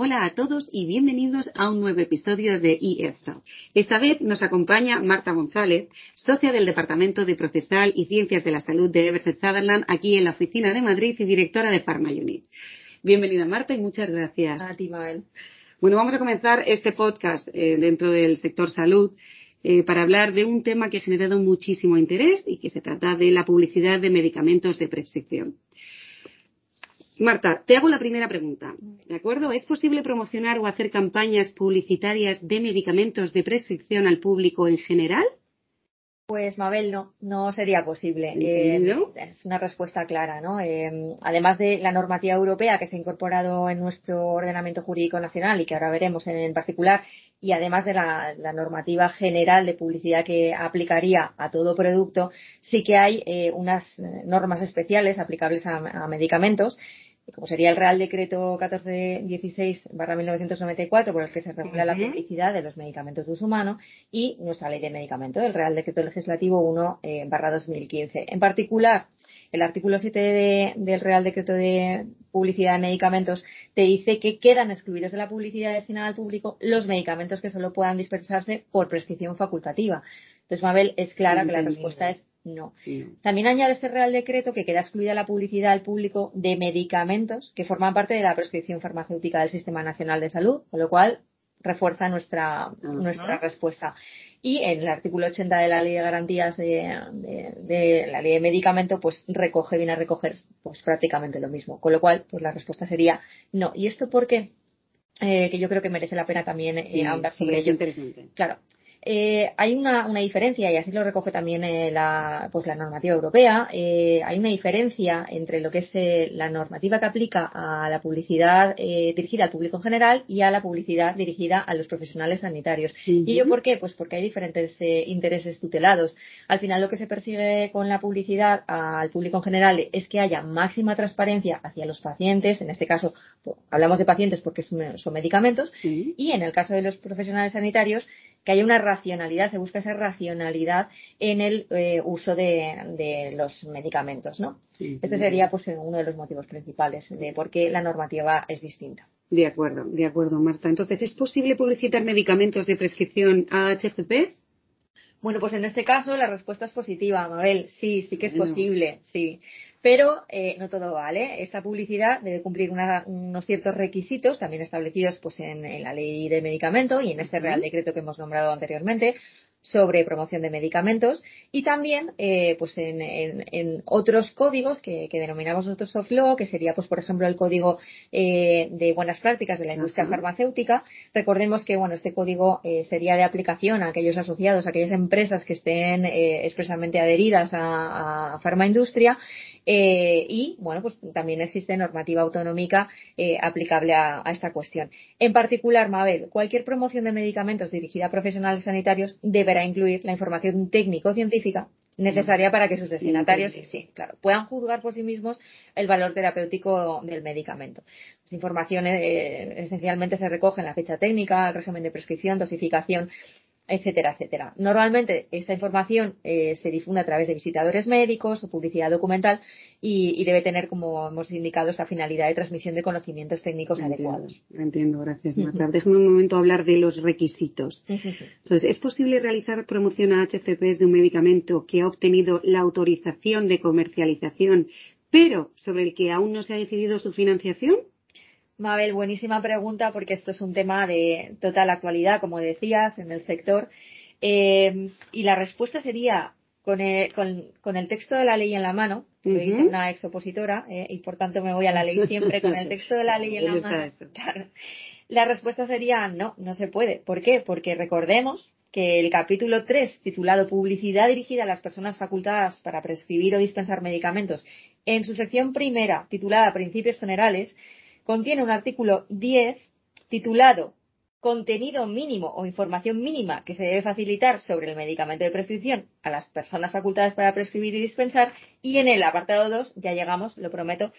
Hola a todos y bienvenidos a un nuevo episodio de eEFSA. Esta vez nos acompaña Marta González, socia del Departamento de Procesal y Ciencias de la Salud de Everset Sutherland, aquí en la oficina de Madrid y directora de Pharma Unit. Bienvenida Marta y muchas gracias. A ti. Bueno, vamos a comenzar este podcast eh, dentro del sector salud eh, para hablar de un tema que ha generado muchísimo interés y que se trata de la publicidad de medicamentos de prescripción. Marta, te hago la primera pregunta, ¿de acuerdo? ¿Es posible promocionar o hacer campañas publicitarias de medicamentos de prescripción al público en general? Pues Mabel, no, no sería posible. Eh, es una respuesta clara, ¿no? Eh, además de la normativa europea que se ha incorporado en nuestro ordenamiento jurídico nacional y que ahora veremos en particular, y además de la, normativa general de publicidad que aplicaría a todo producto, sí que hay eh, unas normas especiales aplicables a medicamentos como sería el Real Decreto 1416-1994, por el que se regula la publicidad de los medicamentos de uso humano, y nuestra Ley de Medicamentos, el Real Decreto Legislativo 1-2015. Eh, en particular, el artículo 7 del Real Decreto de Publicidad de Medicamentos te dice que quedan excluidos de la publicidad destinada al público los medicamentos que solo puedan dispensarse por prescripción facultativa. Entonces, Mabel, es clara que la respuesta es no. También añade este Real Decreto que queda excluida la publicidad al público de medicamentos que forman parte de la prescripción farmacéutica del Sistema Nacional de Salud, con lo cual refuerza nuestra, nuestra respuesta. Y en el artículo 80 de la Ley de Garantías de, la Ley de Medicamento, pues recoge, viene a recoger pues prácticamente lo mismo. Con lo cual, pues la respuesta sería no. ¿Y esto por qué? Eh, que yo creo que merece la pena también eh, ahondar sobre ello. Interesante. Claro, eh, hay una, una, diferencia, y así lo recoge también eh, la, pues la normativa europea, eh, hay una diferencia entre lo que es eh, la normativa que aplica a la publicidad eh, dirigida al público en general y a la publicidad dirigida a los profesionales sanitarios. ¿Y yo por qué? Pues porque hay diferentes eh, intereses tutelados. Al final lo que se persigue con la publicidad al público en general es que haya máxima transparencia hacia los pacientes, en este caso pues, hablamos de pacientes porque son, son medicamentos, y en el caso de los profesionales sanitarios, que haya una racionalidad, se busca esa racionalidad en el eh, uso de, los medicamentos, ¿no? este sería pues uno de los motivos principales de por qué la normativa es distinta. De acuerdo, de acuerdo, Marta. Entonces, ¿es posible publicitar medicamentos de prescripción a HCPs? Bueno, pues en este caso la respuesta es positiva, Mabel. Sí, sí que es posible, sí. Pero eh, no todo vale. Esta publicidad debe cumplir unos ciertos requisitos, también establecidos pues en, en, la ley de medicamento y en este Real Decreto que hemos nombrado anteriormente, sobre promoción de medicamentos y también eh, pues en, en, otros códigos que, denominamos nosotros soft law, que sería pues por ejemplo el código eh, de buenas prácticas de la industria farmacéutica. Recordemos que bueno este código eh, sería de aplicación a aquellos asociados, a aquellas empresas que estén expresamente adheridas a, a farmaindustria y bueno pues también existe normativa autonómica aplicable a, a, esta cuestión. En particular, Mabel, cualquier promoción de medicamentos dirigida a profesionales sanitarios deberá incluir la información técnico-científica necesaria para que sus destinatarios sí, claro, puedan juzgar por sí mismos el valor terapéutico del medicamento. Las informaciones eh, esencialmente se recogen la fecha técnica, el régimen de prescripción, dosificación etcétera, etcétera. Normalmente esta información eh, se difunde a través de visitadores médicos o publicidad documental y, debe tener, como hemos indicado, esa finalidad de transmisión de conocimientos técnicos adecuados. Entiendo, gracias Marta. Déjame un momento hablar de los requisitos. Entonces, ¿es posible realizar promoción a HCPs de un medicamento que ha obtenido la autorización de comercialización, pero sobre el que aún no se ha decidido su financiación? Mabel, buenísima pregunta porque esto es un tema de total actualidad, como decías, en el sector. Eh, y la respuesta sería, con el, con, el, texto de la ley en la mano, soy una exopositora eh, y por tanto me voy a la ley siempre con el texto de la ley en la mano. La respuesta sería no, no se puede. ¿Por qué? Porque recordemos que el capítulo 3, titulado Publicidad dirigida a las personas facultadas para prescribir o dispensar medicamentos, en su sección primera, titulada Principios Generales, contiene un artículo 10 titulado Contenido mínimo o información mínima que se debe facilitar sobre el medicamento de prescripción a las personas facultadas para prescribir y dispensar. Y en el apartado 2, ya llegamos, lo prometo,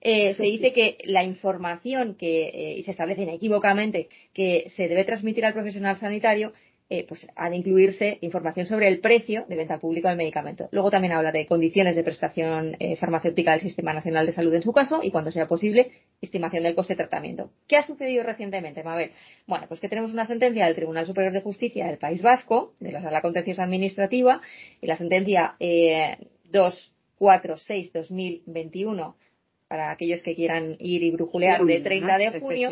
eh, se dice que la información que, eh, y se establece inequívocamente que se debe transmitir al profesional sanitario eh, pues ha de incluirse información sobre el precio de venta pública del medicamento. Luego también habla de condiciones de prestación farmacéutica del Sistema Nacional de Salud en su caso y cuando sea posible estimación del coste de tratamiento. ¿Qué ha sucedido recientemente, Mabel? Bueno, pues que tenemos una sentencia del Tribunal Superior de Justicia del País Vasco, de la Sala Contenciosa Administrativa, y la sentencia eh, 246-2021, para aquellos que quieran ir y brujulear, de 30 de junio,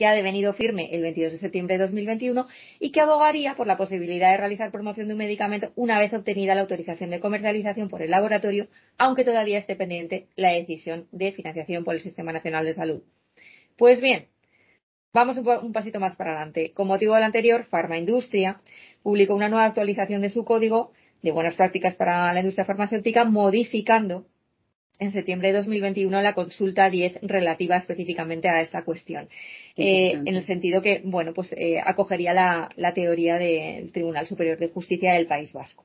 que ha devenido firme el 22 de septiembre de 2021 y que abogaría por la posibilidad de realizar promoción de un medicamento una vez obtenida la autorización de comercialización por el laboratorio, aunque todavía esté pendiente la decisión de financiación por el Sistema Nacional de Salud. Pues bien, vamos un, pasito más para adelante. Con motivo del anterior, Pharma Industria publicó una nueva actualización de su código de buenas prácticas para la industria farmacéutica, modificando en septiembre de 2021 la consulta 10 relativa específicamente a esta cuestión. Eh, en el sentido que, bueno, pues eh, acogería la, la teoría del Tribunal Superior de Justicia del País Vasco.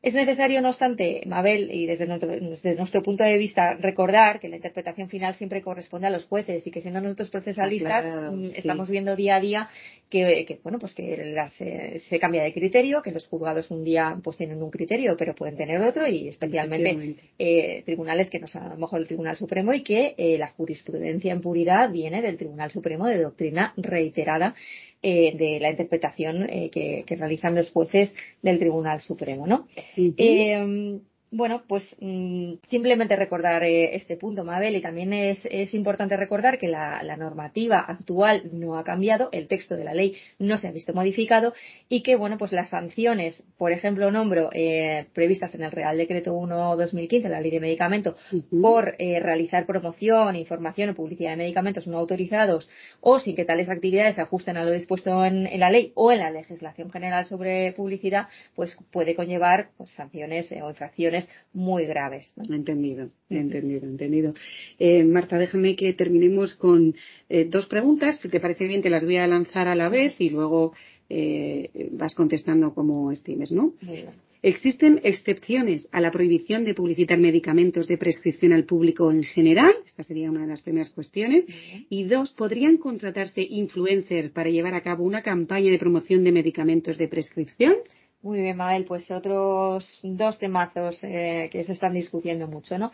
Es necesario, no obstante, Mabel, y desde nuestro, punto de vista, recordar que la interpretación final siempre corresponde a los jueces y que siendo nosotros procesalistas mm, estamos viendo día a día que, bueno, pues que eh, se cambia de criterio, que los juzgados un día pues tienen un criterio, pero pueden tener otro y especialmente eh, tribunales que no son a lo mejor el Tribunal Supremo y que eh, la jurisprudencia en puridad viene del Tribunal Supremo de doctrina reiterada eh, de la interpretación eh, que, realizan los jueces del Tribunal Supremo, ¿no? Bueno, pues mm, simplemente recordar eh, este punto, Mabel, y también es, importante recordar que la, normativa actual no ha cambiado, el texto de la ley no se ha visto modificado y que, bueno, pues las sanciones, por ejemplo, nombro eh, previstas en el Real Decreto 1-2015, la Ley de Medicamentos, por eh, realizar promoción, información o publicidad de medicamentos no autorizados o sin que tales actividades se ajusten a lo dispuesto en, la ley o en la legislación general sobre publicidad, pues puede conllevar pues, sanciones o infracciones muy graves. Entendido, entendido, entendido. Eh, Marta, déjame que terminemos con eh, dos preguntas. Si te parece bien, te las voy a lanzar a la vez y luego eh, vas contestando como estimes, ¿no? ¿Existen excepciones a la prohibición de publicitar medicamentos de prescripción al público en general? Esta sería una de las primeras cuestiones. Y dos, ¿podrían contratarse influencers para llevar a cabo una campaña de promoción de medicamentos de prescripción? Muy bien, Mabel, pues otros dos temazos eh, que se están discutiendo mucho, ¿no?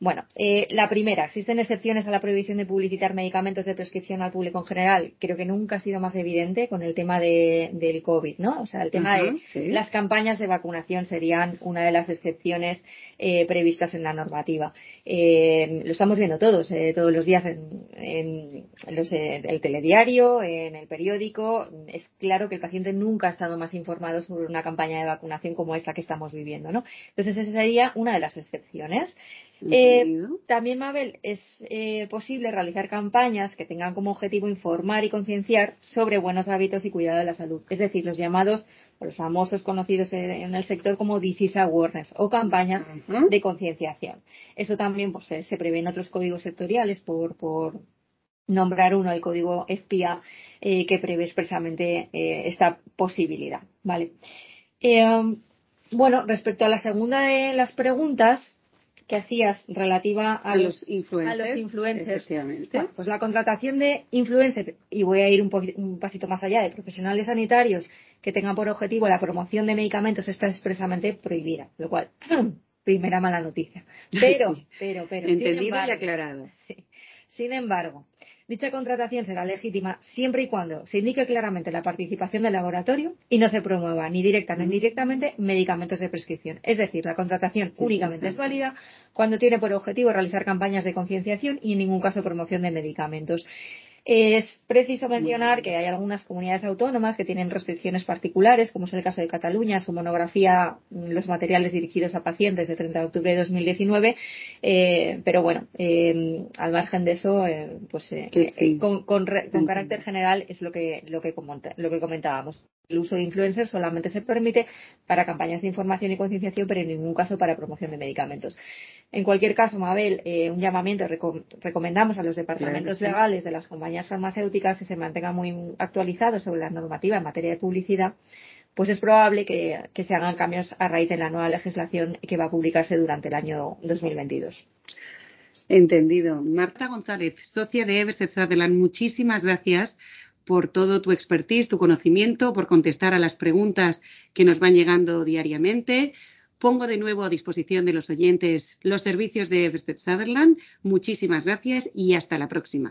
Bueno, eh, la primera, existen excepciones a la prohibición de publicitar medicamentos de prescripción al público en general. Creo que nunca ha sido más evidente con el tema de, del COVID, ¿no? O sea, el tema de las campañas de vacunación serían una de las excepciones eh, previstas en la normativa. Eh, lo estamos viendo todos, eh, todos los días en, en los, el telediario, en el periódico. Es claro que el paciente nunca ha estado más informado sobre una campaña de vacunación como esta que estamos viviendo, ¿no? Entonces, esa sería una de las excepciones. También, Mabel, es posible realizar campañas que tengan como objetivo informar y concienciar sobre buenos hábitos y cuidado de la salud, es decir, los llamados, los famosos conocidos en el sector como disease awareness o campañas de concienciación. Eso también pues, se, prevé en otros códigos sectoriales por, por nombrar uno, el código FPA, eh, que prevé expresamente esta posibilidad. Vale. bueno, respecto a la segunda de las preguntas, que hacías relativa a, los, influencers. pues la contratación de influencers, y voy a ir un, un pasito más allá, de profesionales sanitarios que tengan por objetivo la promoción de medicamentos está expresamente prohibida, lo cual, primera mala noticia. Pero, pero, pero. Entendido y aclarado. Sin embargo, Dicha contratación será legítima siempre y cuando se indique claramente la participación del laboratorio y no se promueva ni directa ni indirectamente medicamentos de prescripción. Es decir, la contratación únicamente es válida cuando tiene por objetivo realizar campañas de concienciación y en ningún caso promoción de medicamentos. Es preciso mencionar que hay algunas comunidades autónomas que tienen restricciones particulares, como es el caso de Cataluña, su monografía Los materiales dirigidos a pacientes de 30 de octubre de 2019, eh, pero bueno, eh, al margen de eso, eh, pues con, carácter general es lo que, lo que, lo que comentábamos. El uso de influencers solamente se permite para campañas de información y concienciación, pero en ningún caso para promoción de medicamentos. En cualquier caso, Mabel, eh, un llamamiento recomendamos a los departamentos legales de las compañías farmacéuticas que se mantengan muy actualizados sobre la normativa en materia de publicidad, pues es probable que, se hagan cambios a raíz de la nueva legislación que va a publicarse durante el año 2022. Entendido. Marta González, socia de Evers Sutherland, muchísimas gracias por todo tu expertise, tu conocimiento, por contestar a las preguntas que nos van llegando diariamente, Pongo de nuevo a disposición de los oyentes los servicios de Eversted Sutherland. Muchísimas gracias y hasta la próxima.